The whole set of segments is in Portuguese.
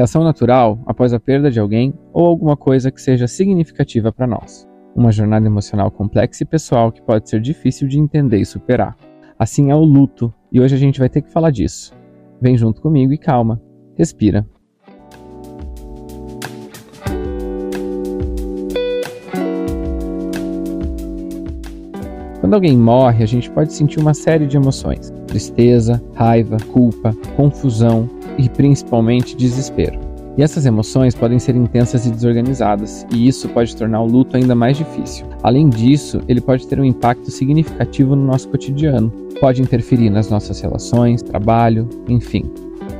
reação natural após a perda de alguém ou alguma coisa que seja significativa para nós. Uma jornada emocional complexa e pessoal que pode ser difícil de entender e superar. Assim é o luto, e hoje a gente vai ter que falar disso. Vem junto comigo e calma, respira. Quando alguém morre, a gente pode sentir uma série de emoções: tristeza, raiva, culpa, confusão e principalmente desespero. E essas emoções podem ser intensas e desorganizadas, e isso pode tornar o luto ainda mais difícil. Além disso, ele pode ter um impacto significativo no nosso cotidiano, pode interferir nas nossas relações, trabalho, enfim.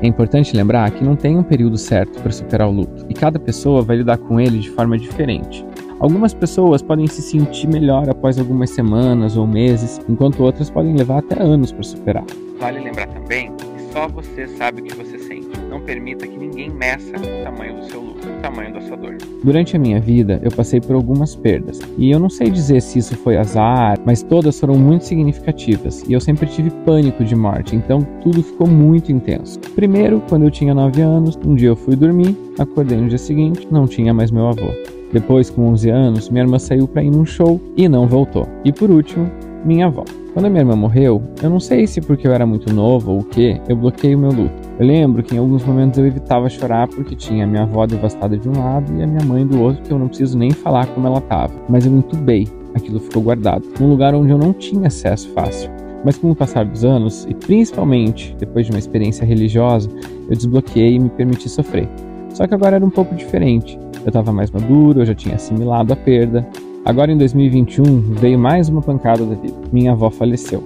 É importante lembrar que não tem um período certo para superar o luto, e cada pessoa vai lidar com ele de forma diferente. Algumas pessoas podem se sentir melhor após algumas semanas ou meses, enquanto outras podem levar até anos para superar. Vale lembrar também que só você sabe o que você sente. Não permita que ninguém meça o tamanho do seu luto, o tamanho da sua dor. Durante a minha vida, eu passei por algumas perdas, e eu não sei dizer se isso foi azar, mas todas foram muito significativas, e eu sempre tive pânico de morte, então tudo ficou muito intenso. Primeiro, quando eu tinha 9 anos, um dia eu fui dormir, acordei no dia seguinte, não tinha mais meu avô. Depois, com 11 anos, minha irmã saiu para ir num show e não voltou. E por último, minha avó. Quando a minha irmã morreu, eu não sei se porque eu era muito novo ou o que, eu bloqueei o meu luto. Eu lembro que em alguns momentos eu evitava chorar porque tinha a minha avó devastada de um lado e a minha mãe do outro, que eu não preciso nem falar como ela estava. Mas eu entubei, aquilo ficou guardado, num lugar onde eu não tinha acesso fácil. Mas com o passar dos anos, e principalmente depois de uma experiência religiosa, eu desbloqueei e me permiti sofrer. Só que agora era um pouco diferente. Eu estava mais maduro, eu já tinha assimilado a perda. Agora em 2021 veio mais uma pancada da vida. Minha avó faleceu.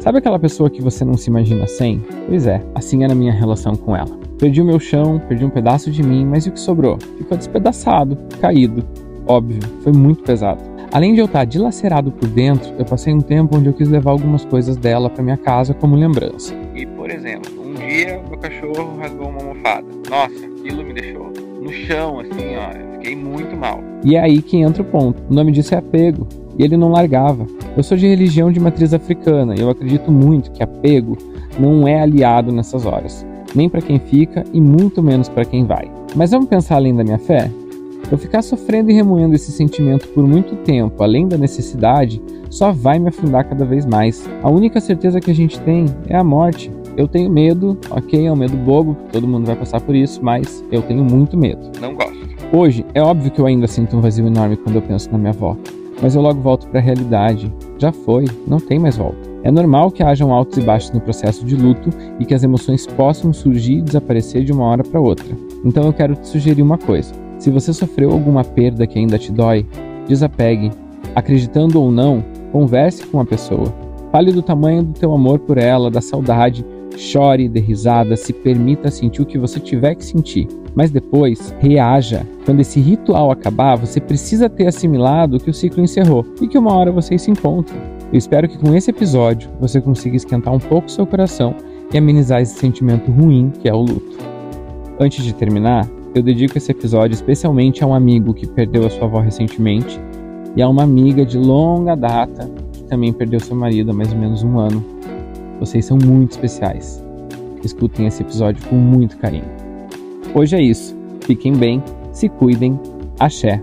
Sabe aquela pessoa que você não se imagina sem? Pois é, assim era a minha relação com ela. Perdi o meu chão, perdi um pedaço de mim, mas e o que sobrou? Ficou despedaçado, caído. Óbvio, foi muito pesado. Além de eu estar dilacerado por dentro, eu passei um tempo onde eu quis levar algumas coisas dela para minha casa como lembrança. E, por exemplo, um dia meu cachorro rasgou uma almofada. Nossa, aquilo me deixou no chão, assim, ó. Fiquei muito mal. E é aí que entra o ponto. O nome disso é apego. E ele não largava. Eu sou de religião de matriz africana e eu acredito muito que apego não é aliado nessas horas. Nem para quem fica e muito menos para quem vai. Mas vamos pensar além da minha fé? Eu ficar sofrendo e remoendo esse sentimento por muito tempo, além da necessidade, só vai me afundar cada vez mais. A única certeza que a gente tem é a morte. Eu tenho medo, ok, é um medo bobo, todo mundo vai passar por isso, mas eu tenho muito medo. Não gosto. Hoje, é óbvio que eu ainda sinto um vazio enorme quando eu penso na minha avó, mas eu logo volto para a realidade. Já foi, não tem mais volta. É normal que hajam altos e baixos no processo de luto e que as emoções possam surgir e desaparecer de uma hora para outra. Então eu quero te sugerir uma coisa. Se você sofreu alguma perda que ainda te dói, desapegue. Acreditando ou não, converse com a pessoa. Fale do tamanho do teu amor por ela, da saudade Chore, dê risada, se permita sentir o que você tiver que sentir. Mas depois, reaja. Quando esse ritual acabar, você precisa ter assimilado que o ciclo encerrou e que uma hora vocês se encontram. Eu espero que com esse episódio você consiga esquentar um pouco seu coração e amenizar esse sentimento ruim que é o luto. Antes de terminar, eu dedico esse episódio especialmente a um amigo que perdeu a sua avó recentemente e a uma amiga de longa data que também perdeu seu marido há mais ou menos um ano. Vocês são muito especiais. Escutem esse episódio com muito carinho. Hoje é isso. Fiquem bem, se cuidem. Axé.